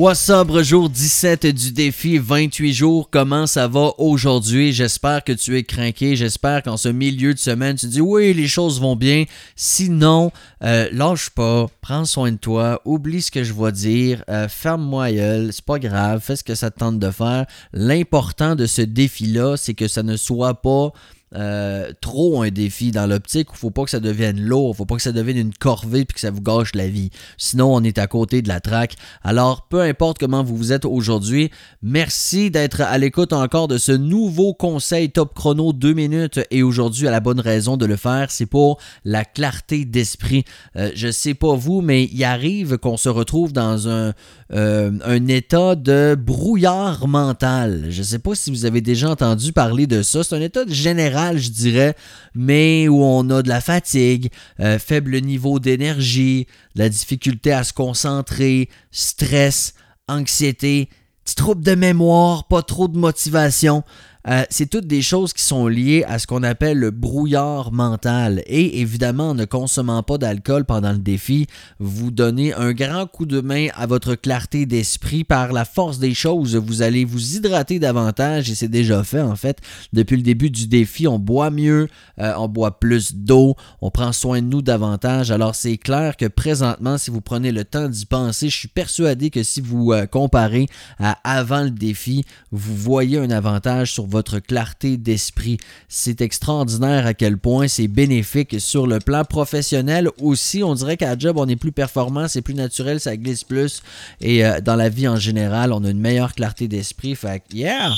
What's up, jour 17 du défi 28 jours. Comment ça va aujourd'hui? J'espère que tu es craqué. J'espère qu'en ce milieu de semaine, tu dis oui, les choses vont bien. Sinon, euh, lâche pas, prends soin de toi, oublie ce que je vais dire, euh, ferme-moi gueule, c'est pas grave, fais ce que ça te tente de faire. L'important de ce défi-là, c'est que ça ne soit pas euh, trop un défi dans l'optique il faut pas que ça devienne lourd, faut pas que ça devienne une corvée puis que ça vous gâche la vie. Sinon, on est à côté de la traque. Alors, peu importe comment vous vous êtes aujourd'hui, merci d'être à l'écoute encore de ce nouveau conseil Top Chrono 2 minutes et aujourd'hui, à la bonne raison de le faire, c'est pour la clarté d'esprit. Euh, je sais pas vous, mais il arrive qu'on se retrouve dans un, euh, état de brouillard mental. Je sais pas si vous avez déjà entendu parler de ça. C'est un état général je dirais, mais où on a de la fatigue, euh, faible niveau d'énergie, la difficulté à se concentrer, stress, anxiété, petit trouble de mémoire, pas trop de motivation. Euh, c'est toutes des choses qui sont liées à ce qu'on appelle le brouillard mental. Et évidemment, en ne consommant pas d'alcool pendant le défi, vous donnez un grand coup de main à votre clarté d'esprit par la force des choses. Vous allez vous hydrater davantage et c'est déjà fait en fait. Depuis le début du défi, on boit mieux, euh, on boit plus d'eau, on prend soin de nous davantage. Alors c'est clair que présentement, si vous prenez le temps d'y penser, je suis persuadé que si vous euh, comparez à avant le défi, vous voyez un avantage sur votre clarté d'esprit. C'est extraordinaire à quel point c'est bénéfique sur le plan professionnel aussi. On dirait qu'à job, on est plus performant, c'est plus naturel, ça glisse plus. Et euh, dans la vie en général, on a une meilleure clarté d'esprit. Fait yeah!